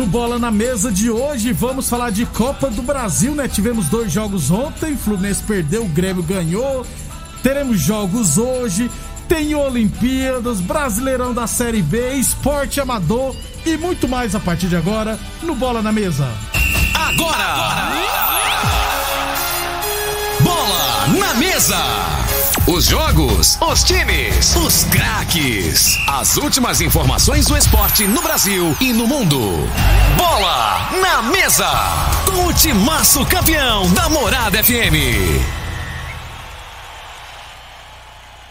No Bola na Mesa de hoje, vamos falar de Copa do Brasil, né? Tivemos dois jogos ontem, Fluminense perdeu, Grêmio ganhou. Teremos jogos hoje, tem Olimpíadas, Brasileirão da Série B, Esporte Amador e muito mais a partir de agora no Bola na Mesa. Agora! Bola na Mesa! Os jogos, os times, os craques. As últimas informações do esporte no Brasil e no mundo. Bola na Mesa! Com o timaço campeão da Morada FM.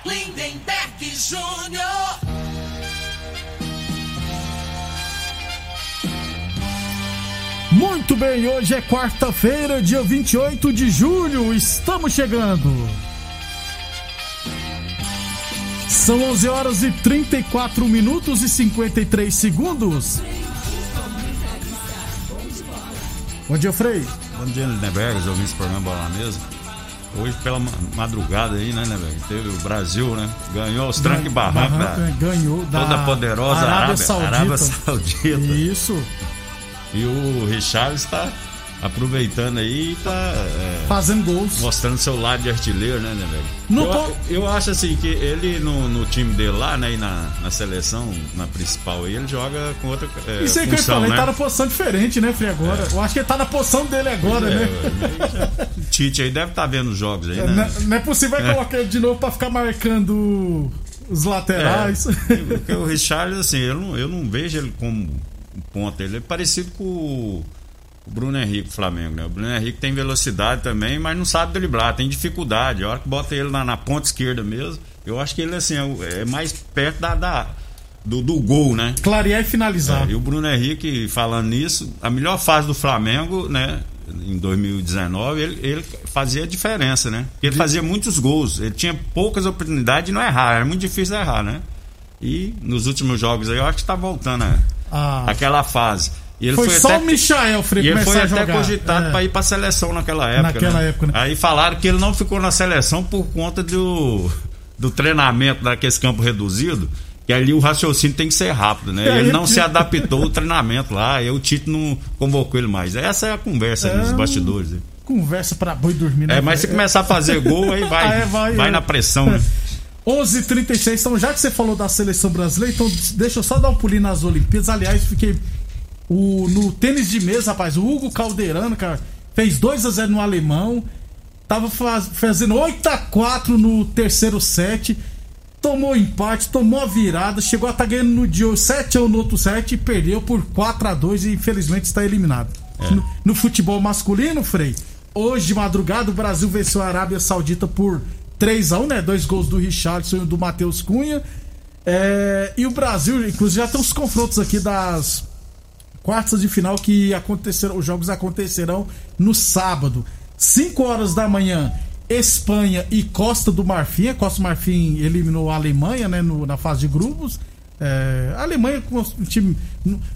Lindenberg Júnior. Muito bem, hoje é quarta-feira, dia 28 de julho, estamos chegando. São 11 horas e 34 minutos e 53 segundos. Bom dia, Frei. Bom dia, Lindenberg, ouvintes do programa Bola na Mesa. Hoje, pela ma- madrugada aí, né, Lindenberg? Teve o Brasil, né? Ganhou os trancos e barrancos. Barranco, da né? Ganhou da Toda poderosa Arábia Arábia, Saudita. Arábia Saudita. Isso, E o Richard está aproveitando aí e tá é, fazendo gols. mostrando seu lado de artilheiro, né, Lindenberg? Não eu, tô- eu acho assim que ele no, no time dele lá, né, e na, na seleção, na principal aí, ele joga com outra é, Isso aí que eu função, ele né? tá na posição diferente, né, Frei, agora? Eu acho que ele tá na posição dele agora, É, né? o Tite aí deve estar vendo os jogos aí, É, né? Não, não é possível vai colocar ele de novo pra ficar marcando os laterais. É, porque o Richard, assim, eu não, eu não vejo ele como ponta. Ele é parecido com o o Bruno Henrique do Flamengo, né? O Bruno Henrique tem velocidade também, mas não sabe driblar, tem dificuldade. A hora que bota ele na, na ponta esquerda mesmo, eu acho que ele, assim, é, é mais perto da, da- do, do gol, né? Clarear e finalizar. É, e o Bruno Henrique, falando nisso, a melhor fase do Flamengo, né? Em 2019, ele, ele fazia a diferença, né? Porque ele fazia muitos gols, ele tinha poucas oportunidades de não errar, era muito difícil errar, né? E nos últimos jogos aí, eu acho que tá voltando a, Ah, aquela fase. E ele foi, foi, só até, o Michael, Frei, e ele foi a até cogitado É. para ir para seleção naquela época. Naquela né? época, né? Aí falaram que ele não ficou na seleção por conta do, do treinamento daquele campo reduzido. Que ali o raciocínio tem que ser rápido, né? É, ele ele não se adaptou ao treinamento lá, e o Tite não convocou ele mais. Essa é a conversa É, nos bastidores. né? Conversa pra boi dormir, né? É, mas se começar a fazer gol, aí vai, Ah, vai, vai, é. na pressão. Né? 11h36, então já que você falou da seleção brasileira, então deixa eu só dar um pulinho nas Olimpíadas. Aliás, fiquei o, no tênis de mesa, rapaz, o Hugo Calderano, cara, fez 2 a 0 no alemão, tava faz- fazendo 8 a 4 no terceiro set, tomou empate, tomou a virada, chegou a estar ganhando no dia 7 a 1 no outro set e perdeu por 4 a 2 e infelizmente está eliminado. No, no futebol masculino, Frei, hoje de madrugada o Brasil venceu a Arábia Saudita por 3 a 1 né? Dois gols do Richardson e do Matheus Cunha. É, e o Brasil, inclusive, já tem os confrontos aqui das quartas de final que acontecerão, os jogos acontecerão no sábado, 5 horas da manhã. Espanha e Costa do Marfim. A Costa do Marfim eliminou a Alemanha, né, no- na fase de grupos. É, a Alemanha time,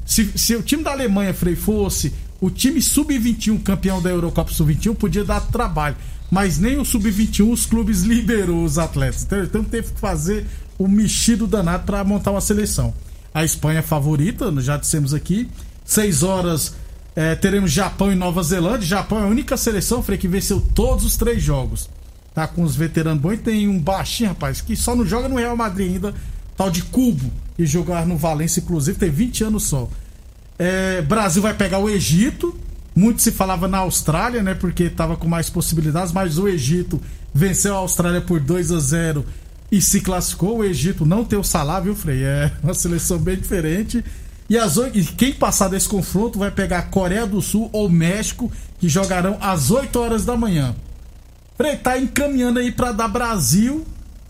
se, se o time da Alemanha, Frei, fosse o time sub-21 campeão da Eurocopa sub-21, podia dar trabalho. Mas nem o sub-21 os clubes liberou os atletas. Então, então teve que fazer o mexido danado para montar uma seleção. A Espanha é favorita, já dissemos aqui. 6 horas é, teremos Japão e Nova Zelândia. Japão é a única seleção, Frei, que venceu todos os três jogos. Tá com os veteranos bons e tem um baixinho, rapaz, que só não joga no Real Madrid ainda, tal de Cubo, e jogar no Valência, inclusive, tem 20 anos só. É, Brasil vai pegar o Egito, Muito se falava na Austrália, né? Porque tava com mais possibilidades, mas o Egito venceu a Austrália por 2 a 0 e se classificou. O Egito não tem o Salah, viu, Frei? É uma seleção bem diferente. E, as, e quem passar desse confronto vai pegar Coreia do Sul ou México, que jogarão às 8 horas da manhã. Frei, tá encaminhando aí pra dar Brasil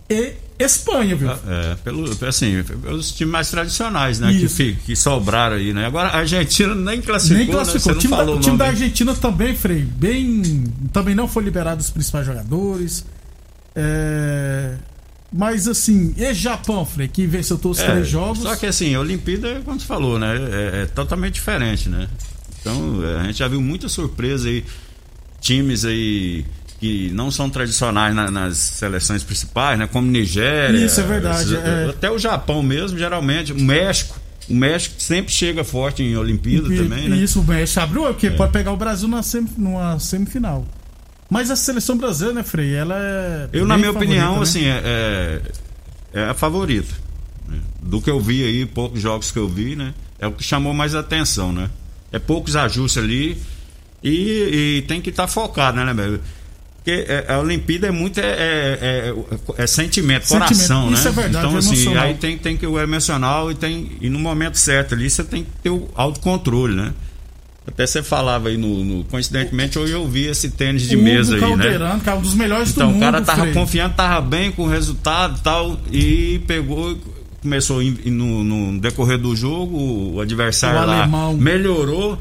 e Espanha, viu? É, pelo, assim, pelos times mais tradicionais, né? Que, Isso. que sobraram aí, né? Agora a Argentina nem classificou, Nem né? classificou. Você o time, da, o time da. Argentina também, Frei, bem. Também não foi liberado os principais jogadores. É, Mas assim, e Japão, Frei, que venceu todos os É, três jogos. Só que assim, a Olimpíada, como você falou, né? É, é totalmente diferente, né? Então, é, a gente já viu muita surpresa aí, times aí que não são tradicionais na- nas seleções principais, né? Como Nigéria. Isso é verdade, esses- é. Até o Japão mesmo, geralmente. O México. O México sempre chega forte em Olimpíada E- também, né? Isso, o México abriu, porque pode pegar o Brasil na sem- numa semifinal. Mas a seleção brasileira, né, Frei? Ela é. Eu, na minha opinião, né? assim, é, é, é a favorita. né? Do que eu vi aí, poucos jogos que eu vi, né? É o que chamou mais atenção, né? É poucos ajustes ali e, e tem que estar focado, né, né? Porque é, a Olimpíada é muito é, é, é- é sentimento, Sentimento. coração, Isso né? é verdade, então, é assim, emocional. aí tem, tem que o emocional e tem e no momento certo ali você tem que ter o autocontrole, né? Até você falava aí no, no- coincidentemente hoje eu vi esse tênis de O Hugo mesa aí, né? Calderano, que é um dos melhores Então, do mundo. o cara tava Frei. confiante, tava bem com o resultado e tal, e pegou, começou no, no decorrer do jogo, o adversário O lá alemão. melhorou,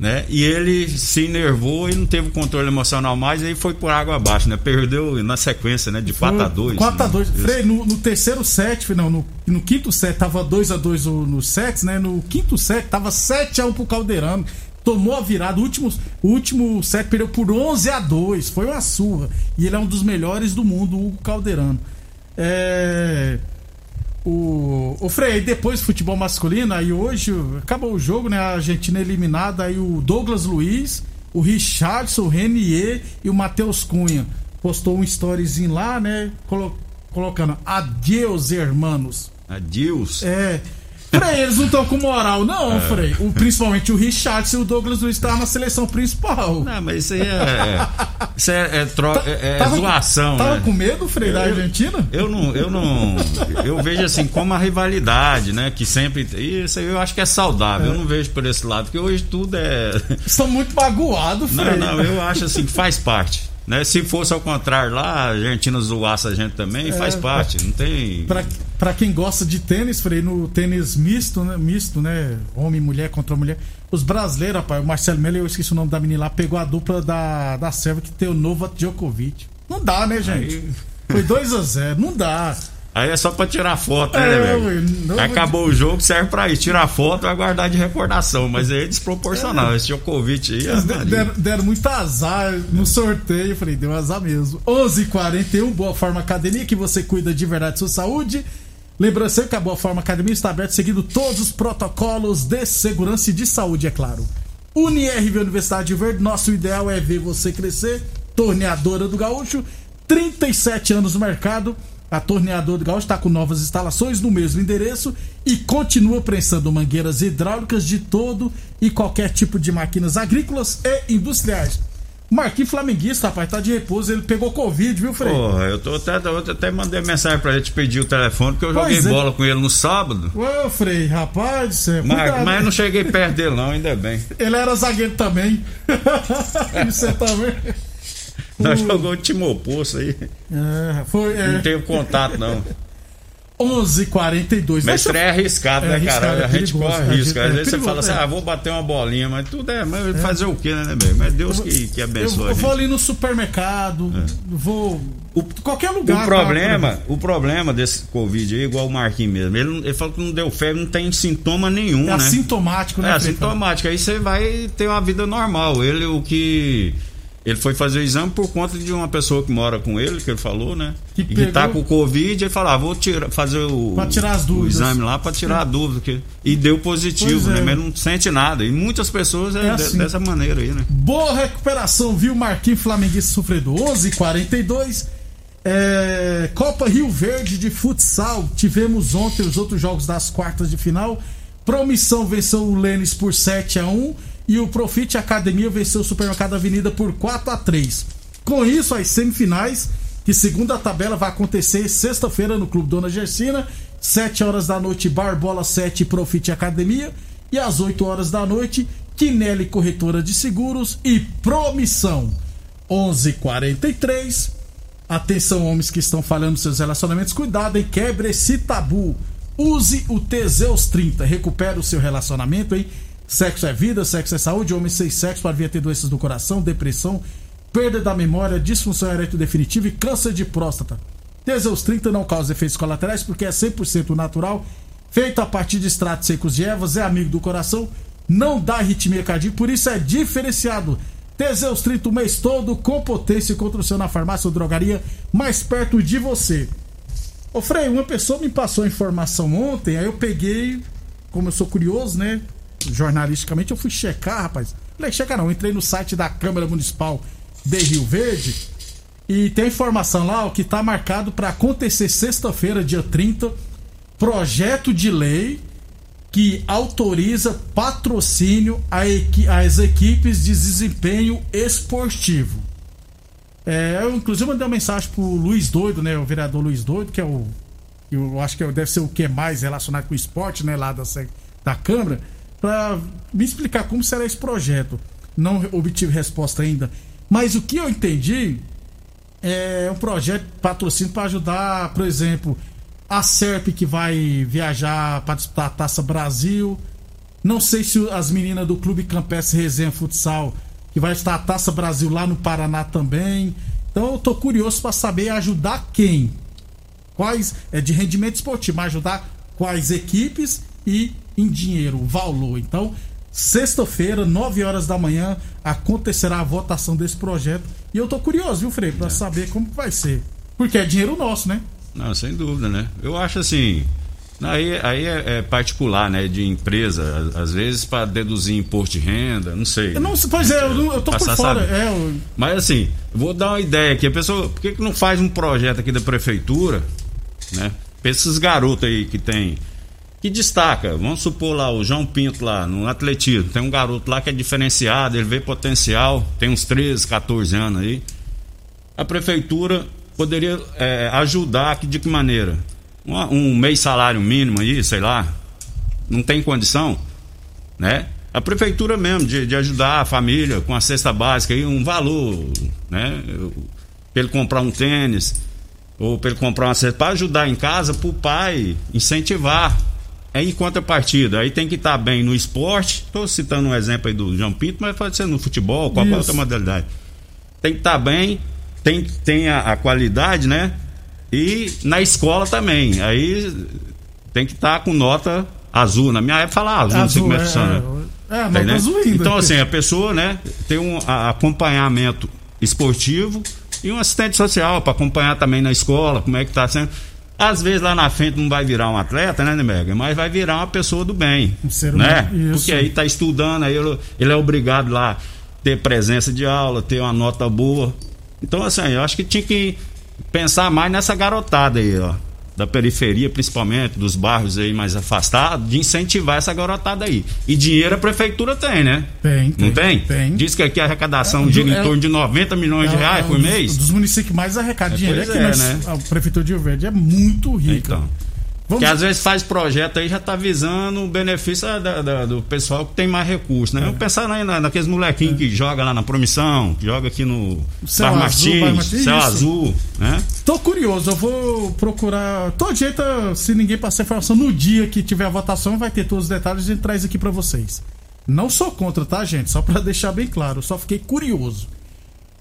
né? E ele se enervou e não teve o controle emocional mais, e aí foi por água abaixo, né? Perdeu na sequência, né? De 4 a 2 4 a né? 2 Isso. Frei, no, no terceiro set, não, no, no quinto set tava 2 a 2 o- nos sets, né? No quinto set tava 7 a 1 pro Calderano. Tomou a virada, o último, o último set perdeu por 11 a 2 Foi uma surra. E ele é um dos melhores do mundo, o Hugo Calderano. É. O, o Frei, depois do futebol masculino, aí hoje acabou o jogo, né? A Argentina eliminada, aí o Douglas Luiz, o Richardson, o Renier e o Matheus Cunha. Postou um storyzinho lá, né? Colo- colocando adeus, hermanos. Adios. É. Frei, eles não estão com moral, não, Frei. O, principalmente o Richardson e o Douglas Luiz estavam na seleção principal. Não, mas isso aí é. Isso é, é, tro- é- é Tava- zoação, Tava né? com medo, Frei, da Argentina? Eu não, eu não. Eu vejo assim como a rivalidade, né? Que sempre. Isso aí eu acho que é saudável. Eu não vejo por esse lado, porque hoje tudo é. Estão muito magoados, Frei. Não, não, eu acho assim que faz parte. Né? Se fosse ao contrário lá, a Argentina zoasse a gente também, faz parte. Não tem. Pra, pra quem gosta de tênis, Frei, no tênis misto, né? Misto, né? Homem e mulher contra mulher. Os brasileiros, rapaz, o Marcelo Melo, eu esqueci o nome da menina lá, pegou a dupla da, da Sérvia que tem o Novak Djokovic. Não dá, né, gente? Aí- Foi 2 a 0 não dá. Aí é só pra tirar foto, É, né, velho? ué, não- Acabou o jogo, serve pra isso. Tirar foto e guardar de recordação. Mas aí é desproporcional. Esse Djokovic aí. Eles é deram, deram muito azar no sorteio. Eu falei, deu azar mesmo. 11 h 41 Boa Forma Academia, que você cuida de verdade da sua saúde. Lembrando sempre que a Boa Forma Academia está aberta seguindo todos os protocolos de segurança e de saúde, é claro. UniRV Universidade de Verde, nosso ideal é ver você crescer. Torneadora do Gaúcho, 37 anos no mercado. A Torneadora do Gaúcho está com novas instalações no mesmo endereço e continua prensando mangueiras hidráulicas de todo e qualquer tipo de máquinas agrícolas e industriais. Marquinhos Flamenguista, rapaz, tá de repouso, ele pegou Covid, viu, Frei? Porra, eu tô até, eu até mandei mensagem pra ele te pedir o telefone, porque eu joguei Pois é. bola com ele no sábado. Ô, Frei, rapaz céu. Mas, cuidado. mas eu não cheguei perto dele, não, ainda bem. Ele era zagueiro também. você também. Nós jogou o time oposto aí. É, foi. Não É, teve contato, não. 11h42. Mas Deixa eu- é arriscado, É né, arriscado, cara? é a gente perigoso, corre é risco. Às é vezes você fala assim, ah, vou bater uma bolinha, mas tudo é. Mas fazer o quê, né, bem? Mas Deus que, que Eu, abençoa eu a vou ali no supermercado, vou. qualquer lugar. O tá? problema, o problema desse Covid aí, igual o Marquinhos mesmo, ele, não- ele falou que não deu febre, não tem sintoma nenhum, É né? assintomático, né? É assintomático. Aí você vai ter uma vida normal. Ele, o que. Ele foi fazer o exame por conta de uma pessoa que mora com ele, que ele falou, né? Que e que pegou- tá com Covid, ele falou, ah, vou tirar, fazer o, Pra tirar as o dúvidas. exame lá pra tirar a dúvida. Que, e deu positivo, Pois é. né? Mas não sente nada. E muitas pessoas é, É assim. dessa maneira aí, né? Boa recuperação, viu, Marquinhos Flamenguista sofredor? 11:42 é, Copa Rio Verde de futsal. Tivemos ontem os outros jogos das quartas de final. Promissão venceu o Lênis por 7 a 1 e o Profit Academia venceu o Supermercado Avenida por 4 a 3 Com isso, as semifinais, que segundo a tabela vai acontecer sexta-feira no Clube Dona Gersina, 7 horas da noite, Barbola 7 Profit Academia, e às 8 horas da noite, Quinelli Corretora de Seguros e Promissão. 11:43 Atenção, homens que estão falhando seus relacionamentos, cuidado, hein? Quebre esse tabu. Use o Teseus 30, recupere o seu relacionamento, hein? Sexo é vida, sexo é saúde, homem sem sexo para vir ter doenças do coração, depressão, perda da memória, disfunção erétil definitiva e câncer de próstata. Teseus 30 não causa efeitos colaterais porque é 100% natural, feito a partir de extratos secos de ervas, é amigo do coração, não dá arritmia cardíaca, por isso é diferenciado. Teseus 30 o mês todo com potência contra o seu na farmácia ou drogaria mais perto de você. Ô Frei, uma pessoa me passou informação ontem, aí eu peguei, como eu sou curioso, né? Jornalisticamente, eu fui checar, rapaz. Falei, checar não, entrei no site da Câmara Municipal de Rio Verde e tem informação lá ó, que tá marcado para acontecer sexta-feira, dia 30, projeto de lei que autoriza patrocínio às equipes de desempenho esportivo. É, eu, inclusive, mandei uma mensagem pro Luiz Doido, né? O vereador Luiz Doido, que é o. Eu acho que é deve ser o que mais relacionado com o esporte, né? Lá da, da Câmara para me explicar como será esse projeto. Não obtive resposta ainda. Mas o que eu entendi é um projeto patrocínio para ajudar, por exemplo, a SERP que vai viajar para disputar a Taça Brasil. Não sei se as meninas do Clube Campestre Resenha Futsal, que vai estar a Taça Brasil lá no Paraná também. Então eu tô curioso para saber ajudar quem. Quais é de rendimento esportivo, mas ajudar quais equipes e em dinheiro, valor. Então, sexta-feira, 9 horas da manhã, acontecerá a votação desse projeto. E eu tô curioso, viu, Frei, para é. saber como vai ser. Porque é dinheiro nosso, né? Não, sem dúvida, né? Eu acho assim. Aí, aí é, é particular, né? De empresa, às vezes para deduzir imposto de renda, não sei. Não, pois é, eu, eu tô por fora. É, eu... Mas assim, vou dar uma ideia aqui. A pessoa, por que, que não faz um projeto aqui da prefeitura, né? Pra esses garotos aí que tem que destaca. Vamos supor lá o João Pinto lá no atletismo. Tem um garoto lá que é diferenciado, ele vê potencial, tem uns 13, 14 anos aí. A prefeitura poderia é, ajudar que, de que maneira? Um, um mês salário mínimo aí, sei lá. Não tem condição, né? A prefeitura mesmo, de, de ajudar a família com a cesta básica aí, um valor, né? Pra ele comprar um tênis, ou para ele comprar uma cesta, para ajudar em casa, para o pai incentivar em contrapartida, aí tem que estar tá bem no esporte. Estou citando um exemplo aí do João Pinto, mas pode ser no futebol, qualquer Isso. outra modalidade. Tem que estar tá bem, tem, tem a, a, qualidade, né? E na escola também. Aí tem que estar tá com nota azul. Na minha época falava azul, azul não sei como é que funciona. É, é, né? azul ainda. Então, assim, a pessoa, né, tem um a, acompanhamento esportivo e um assistente social para acompanhar também na escola, como é que está sendo. Às vezes lá na frente não vai virar um atleta, né, Nemega? Mas vai virar uma pessoa do bem. Um ser né? Porque aí tá estudando, aí ele, ele é obrigado lá a ter presença de aula, ter uma nota boa. Então, assim, eu acho que tinha que pensar mais nessa garotada aí, ó da periferia, principalmente, dos bairros aí mais afastados, de incentivar essa garotada aí. E dinheiro a prefeitura tem, né? Tem. Não tem? Tem. Diz que aqui a arrecadação é, gira é, em torno de 90 milhões é, de reais por mês. Dos municípios que mais arrecada é, dinheiro é é, né? A prefeitura de Rio Verde é muito rica. Então. Vamos... Que às vezes faz projeto aí já tá visando o benefício da, da, do pessoal que tem mais recursos, né? É. Vamos pensar aí na, naqueles molequinhos é. que joga lá na promissão, que joga aqui no Céu Bar Azul, Martins, Céu Azul, né? Tô curioso, eu vou procurar. Todo jeito, se ninguém passar informação, no dia que tiver a votação, vai ter todos os detalhes e traz aqui para vocês. Não sou contra, tá, gente? Só para deixar bem claro, só fiquei curioso.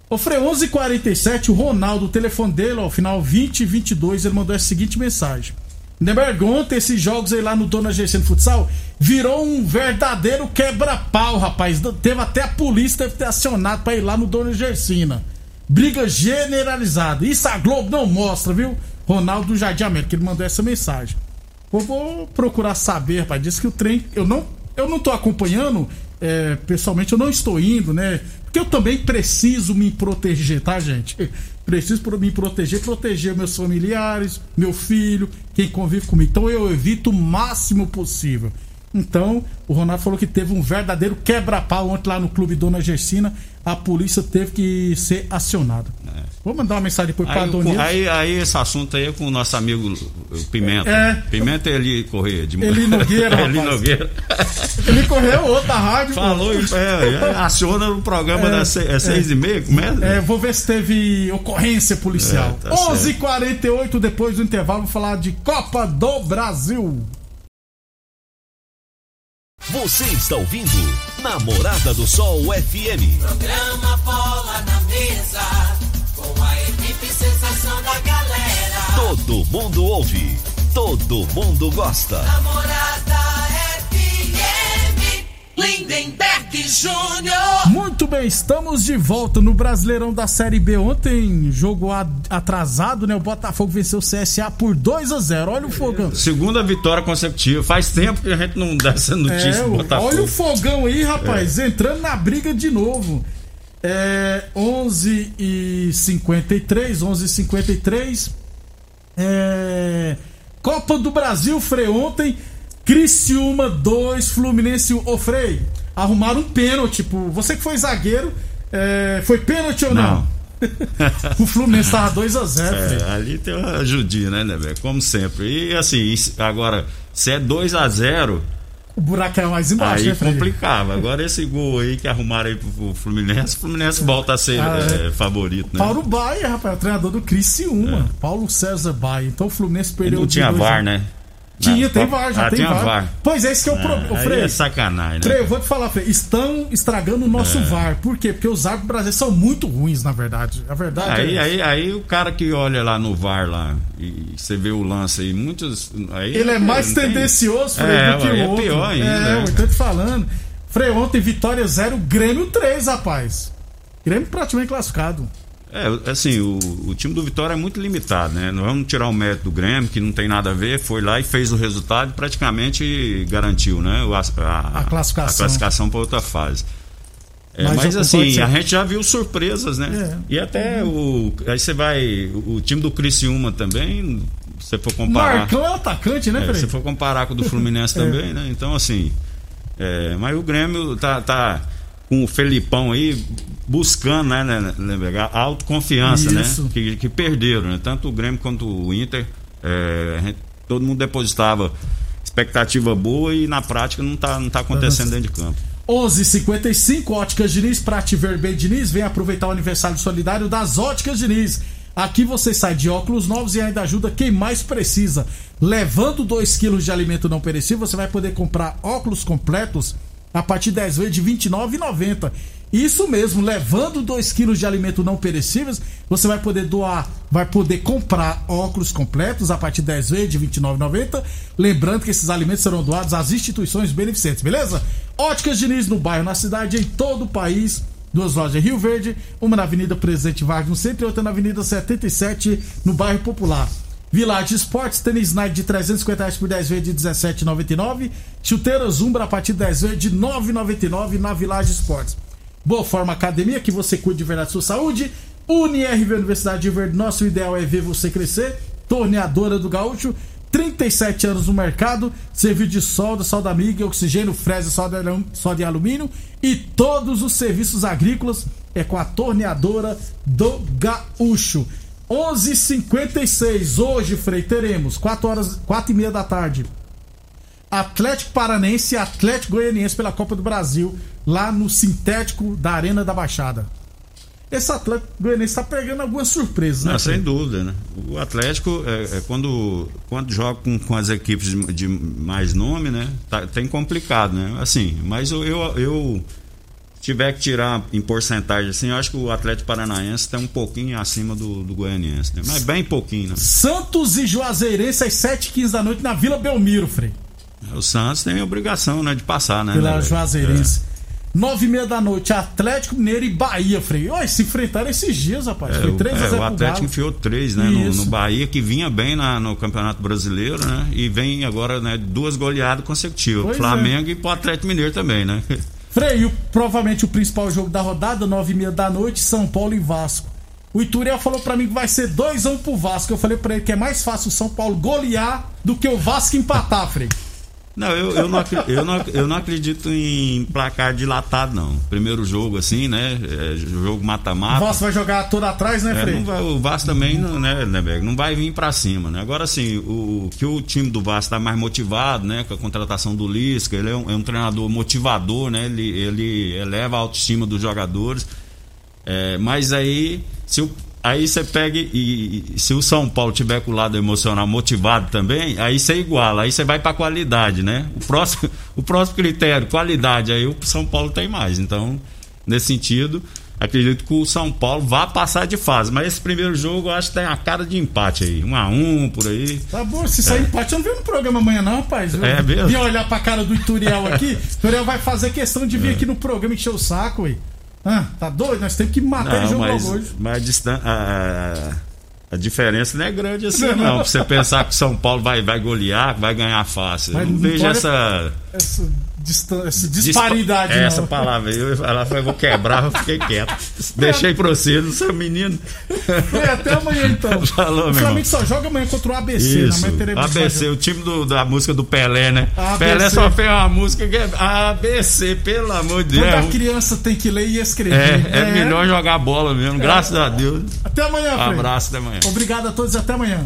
Ô Frei, 11:47 o Ronaldo, o telefone dele, ó, final 2022, ele mandou a seguinte mensagem. Neberg, ontem esses jogos aí lá no Dona GC no futsal virou um verdadeiro quebra-pau, rapaz. Teve até a polícia deve ter acionado pra ir lá no Dona Gersina. Briga generalizada. Isso a Globo não mostra, viu? Ronaldo do Jardim América, ele mandou essa mensagem. Eu vou procurar saber, rapaz. Diz que o trem. Eu não, eu não tô acompanhando. É, pessoalmente, eu não estou indo, né? Porque eu também preciso me proteger, tá, gente? preciso me proteger, proteger meus familiares, meu filho, quem convive comigo. Então eu evito o máximo possível. Então, o Ronaldo falou que teve um verdadeiro quebra-pau ontem lá no clube Dona Gersina. A polícia teve que ser acionada. É. Vou mandar uma mensagem depois para Dona aí, aí esse assunto aí é com o nosso amigo Pimenta. É. Pimenta é ele Correia de Ele Nogueira, Ele Nogueira. Ele correu outra rádio. Falou, é, é, aciona no programa é, das seis, é seis e meia, como é? É, vou ver se teve ocorrência policial. É, tá 11h48 depois do intervalo, vou falar de Copa do Brasil. Você está ouvindo Namorada do Sol FM. Programa Bola na Mesa, com a equipe sensação da galera. Todo mundo ouve, todo mundo gosta. Namorada Lindenberg Júnior. Muito bem, estamos de volta no Brasileirão da Série B. Ontem, jogo atrasado, né? O Botafogo venceu o CSA por 2 a 0 Olha o fogão. Segunda vitória consecutiva. Faz tempo que a gente não dá essa notícia é, Botafogo. Olha o fogão aí, rapaz, é. entrando na briga de novo. É 11 e 53, 11 e 53. É, Copa do Brasil, Frei, ontem. Criciúma 2, Fluminense 1. Ô, Frei, arrumaram um pênalti. Tipo, você que foi zagueiro, é, foi pênalti ou não? não? o Fluminense tava 2x0. É, ali tem uma ajudinha, né, né, velho? Como sempre. E assim, agora, se é 2x0. O buraco é mais embaixo, aí né, complicava. Agora esse gol aí que arrumaram aí pro Fluminense, o Fluminense volta a ser ah, é. É, favorito, né? Paulo Baia, rapaz, o treinador do Criciúma. É. Paulo César Baia. Então o Fluminense perdeu Não tinha VAR, né? Tinha, tem VAR, já ah, tem VAR. VAR. Pois é, esse que é o problema. Frei, é sacanagem, né? Frei, eu vou te falar, Frei, estão estragando o nosso é. VAR. Por quê? Porque os árbitros brasileiros são muito ruins, na verdade. A verdade aí, é aí, aí o cara que olha lá no VAR lá e você vê o lance aí, muitos. Aí, Ele é mais tendencioso, Frei, é, do que o é outro. É pior ainda. É, é. eu tô te falando. Frei, ontem vitória 0, Grêmio 3, rapaz. Grêmio praticamente classificado. É, assim, o, o, time do Vitória é muito limitado, né? Não vamos tirar o mérito do Grêmio, que não tem nada a ver, foi lá e fez o resultado e praticamente garantiu, né? A, a, a classificação. A classificação para outra fase. É, mas, mas assim, a gente já viu surpresas, né? É. E até o. Aí você vai. O, time do Criciúma também, se for comparar. Marcão é atacante, né, é, Se for comparar com o do Fluminense é. também, né? Então, assim. É, mas o Grêmio tá, tá com o Felipão aí buscando, né, né, né a autoconfiança, né, Isso. né? Que, que perderam, né? Tanto o Grêmio quanto o Inter, é, gente, todo mundo depositava expectativa boa e na prática não está não tá acontecendo dentro de campo. 11:55 Óticas Diniz, Prate Vermelho Diniz, vem aproveitar o aniversário solidário das Óticas Diniz. Aqui você sai de óculos novos e ainda ajuda quem mais precisa. Levando 2 quilos de alimento não perecível, você vai poder comprar óculos completos a partir de 10 vezes de R$ 29,90. Isso mesmo, levando 2 quilos de alimento não perecíveis, você vai poder doar, vai poder comprar óculos completos a partir de 10 vezes de R$ 29,90. Lembrando que esses alimentos serão doados às instituições beneficentes, beleza? Óticas Diniz no bairro, na cidade, em todo o país. Duas lojas em Rio Verde, uma na Avenida Presidente Vargas no centro e outra na Avenida 77, no bairro Popular. Village Esportes, tênis Nike de 350 reais por 10 vezes de 17,99. Chuteira Zumbra a partir de 10 vezes de 9,99 na Village Esportes. Boa Forma Academia, que você cuide de verdade da sua saúde. UniRV Universidade de Verde, nosso ideal é ver você crescer. Torneadora do Gaúcho, 37 anos no mercado, serviço de solda, solda amiga, oxigênio, fresa, solda, solda de alumínio e todos os serviços agrícolas é com a Torneadora do Gaúcho. 11:56 hoje, Frei, teremos 4 horas, 4 e meia da tarde. Atlético Paranense e Atlético Goianiense pela Copa do Brasil, lá no sintético da Arena da Baixada. Esse Atlético Goianiense está pegando algumas surpresas, né? Não, sem dúvida, né? O Atlético, é, é, quando, quando joga com, com as equipes de, de mais nome, né? Tá, tem complicado, né? Assim, mas eu, eu, eu tiver que tirar em porcentagem assim, eu acho que o Atlético Paranaense está um pouquinho acima do, do Goianiense, né? Mas bem pouquinho, né? Santos e Juazeirense às 7h15 da noite na Vila Belmiro, Frei. O Santos tem a obrigação, né, de passar, né? Pela né, Juazeirense. É. Nove e meia da noite, Atlético Mineiro e Bahia, Frei. Olha, se enfrentaram esses dias, rapaz. É, Foi 3 é, O Atlético enfiou três, né? No, no, Bahia, que vinha bem na, no Campeonato Brasileiro, né? E vem agora, né? Duas goleadas consecutivas. Pois é. Flamengo é. e pro Atlético Mineiro também, né? Freio, provavelmente o principal jogo da rodada, nove e meia da noite, São Paulo e Vasco. O Ituriel falou para mim que vai ser 2 a 1 um pro Vasco. Eu falei para ele que é mais fácil o São Paulo golear do que o Vasco empatar, Frei. Não, eu, eu, não, eu, não, eu não acredito em placar dilatado, não. Primeiro jogo, assim, né? É, jogo O mata-mata. Vasco vai jogar todo atrás, né, É, Frei? não vai- o Vasco também, não, né, Neberg, não vai vir pra cima, né? Agora, assim, o, que o time do Vasco tá mais motivado, né? Com a contratação do Lisca, ele é um, é um treinador motivador, né? Ele, ele eleva a autoestima dos jogadores. É, mas aí, se o, aí você pega e, e se o São Paulo tiver com o lado emocional motivado também, aí você iguala, aí você vai pra qualidade, né? O próximo, o próximo critério, qualidade, aí o São Paulo tem mais. Então, nesse sentido, acredito que o São Paulo vá passar de fase. Mas esse primeiro jogo eu acho que tem a cara de empate aí. Um a um por aí. Tá bom, se sair empate, eu não venho no programa amanhã, não, rapaz. Eu É mesmo? Vim olhar pra cara do Ituriel aqui. O Ituriel vai fazer questão de vir aqui no programa encher o saco, ué. Ah, tá doido? Nós temos que matar ele Não, jogo mas, logo hoje. mas a, distan- a- a diferença não é grande assim, não. Pra você pensar que o São Paulo vai, vai golear, vai ganhar fácil. Eu Mas não não vejo pode- essa. Essa, distan- essa disparidade, dispa- não. Essa palavra aí, eu falar, eu vou quebrar, eu fiquei quieto. Deixei pra você, não sou menino. É, até amanhã então. Falou, o Flamengo só joga amanhã contra o ABC. Isso, Amanhã teremos ABC, o time do- da música do Pelé, né? ABC. Pelé só fez uma música que é ABC, pelo amor de Deus. É, um- criança tem que ler e escrever. é, é melhor jogar bola mesmo, graças a Deus. Até amanhã, Frei. abraço, até amanhã. Obrigado a todos e até amanhã.